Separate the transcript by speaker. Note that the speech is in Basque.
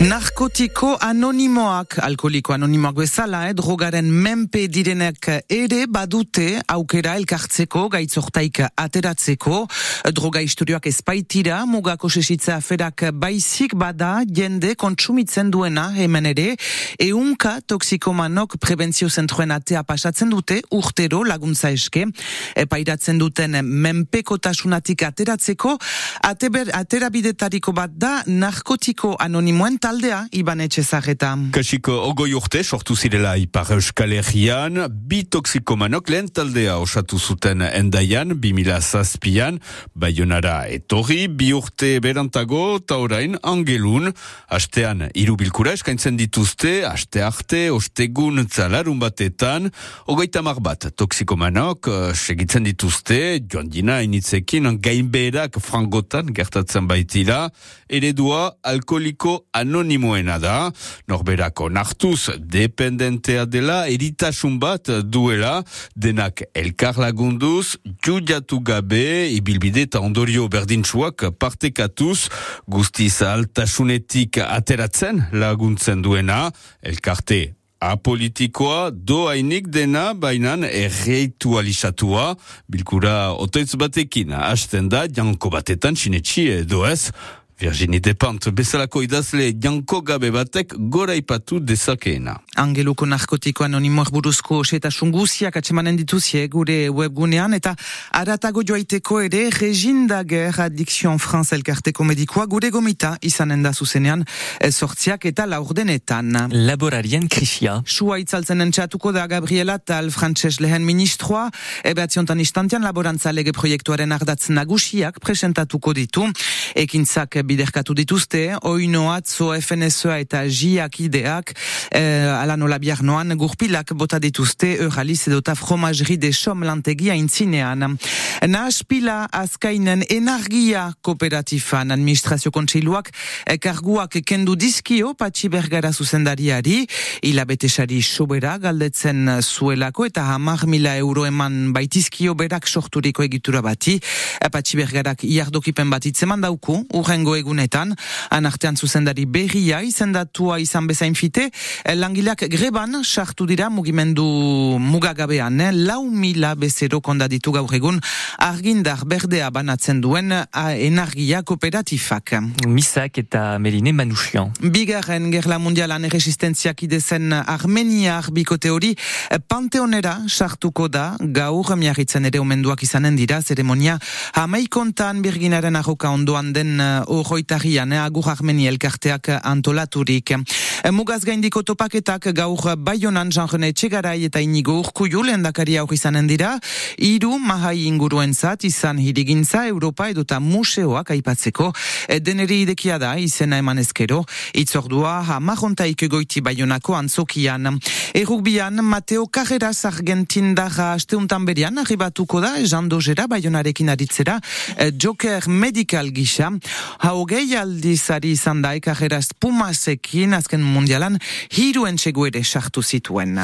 Speaker 1: Narkotiko anonimoak, alkoliko anonimoak bezala, eh, drogaren menpe direnek ere badute aukera elkartzeko, gaitzortaik ateratzeko, droga istorioak espaitira, mugako sesitza aferak baizik bada jende kontsumitzen duena hemen ere, eunka toksikomanok prebentzio zentroen atea pasatzen dute, urtero laguntza eske, pairatzen duten menpekotasunatik ateratzeko, ateber, aterabidetariko bat da narkotiko anonimoen taldea iban etxezageta.
Speaker 2: Kasiko ogoi urte sortu zirela ipar euskal herrian, bi toksikomanok lehen taldea osatu zuten endaian, 2000 zazpian, baionara etorri, bi urte berantago, eta orain angelun, hastean irubilkura eskaintzen dituzte, haste arte, ostegun zalarun batetan, ogoita mar bat toksikomanok uh, segitzen dituzte, joan dina initzekin gainberak frangotan gertatzen baitila, eredua alkoliko anon anonimoena da, norberako nartuz dependentea dela, eritasun bat duela, denak elkar lagunduz, judiatu gabe, ibilbide eta ondorio berdintsuak partekatuz, guztiz altasunetik ateratzen laguntzen duena, elkarte apolitikoa doainik dena bainan erreitualizatua. Bilkura otoitz batekin hasten da janko batetan sinetxi edo ez Virginie Depant, bezalako idazle janko gabe batek gora ipatu dezakeena.
Speaker 1: Angeluko narkotiko anonimoak buruzko setasun guziak atsemanen dituzie gure webgunean eta aratago joaiteko ere Regine Daguer Addiction France elkarteko medikoa gure gomita izanen da zuzenean sortziak eta laurdenetan.
Speaker 3: Laborarien krisia.
Speaker 1: Sua itzaltzen entxatuko da Gabriela tal frantses lehen ministroa ebatziontan istantean laborantza lege proiektuaren ardatz nagusiak presentatuko ditu. Ekintzak biderkatu dituzte, oino atzo FNSA eta JIAK ideak, eh, ala nola biar noan, gurpilak bota dituzte, euraliz edota fromajri de som lantegia intzinean. Nahaspila azkainen enargia kooperatifan administrazio kontseiluak eh, karguak kendu dizkio patxi bergara zuzendariari, hilabetesari sobera galdetzen zuelako eta hamar mila euro eman baitizkio berak sorturiko egitura bati, eh, patxi bergarak iardokipen bat itzeman dauku, urrengo egunetan, anartean zuzendari berria izendatua izan bezain fite, eh, langileak greban sartu dira mugimendu mugagabean, eh? lau mila bezero kondaditu gaur egun argindar berdea banatzen duen enargia kooperatifak.
Speaker 3: Misak eta Meline Manouchian.
Speaker 1: Bigarren gerla mundialan erresistentziak idezen armeniar bikote hori eh, panteonera sartuko da gaur miarritzen ere omenduak izanen dira zeremonia hamaikontan birginaren arroka ondoan den uh, horroitarian, eh, agur armeni elkarteak antolaturik. Mugaz gaindiko topaketak gaur baionan janjene txegarai eta inigo urkuiu lehendakari aur izanen dira, iru mahai inguruen zat izan hirigintza Europa edota museoak aipatzeko. Eh, deneri idekia da izena eman ezkero, itzordua hamajontaik goiti baionako antzokian. Errugbian, Mateo Carreras Argentindara asteuntan berian, arribatuko da, Jean Dojera baionarekin aditzera, eh, Joker Medical gisa, hogei aldizari izan da ekajeraz Pumasekin azken mundialan hiruen ere sartu zituen.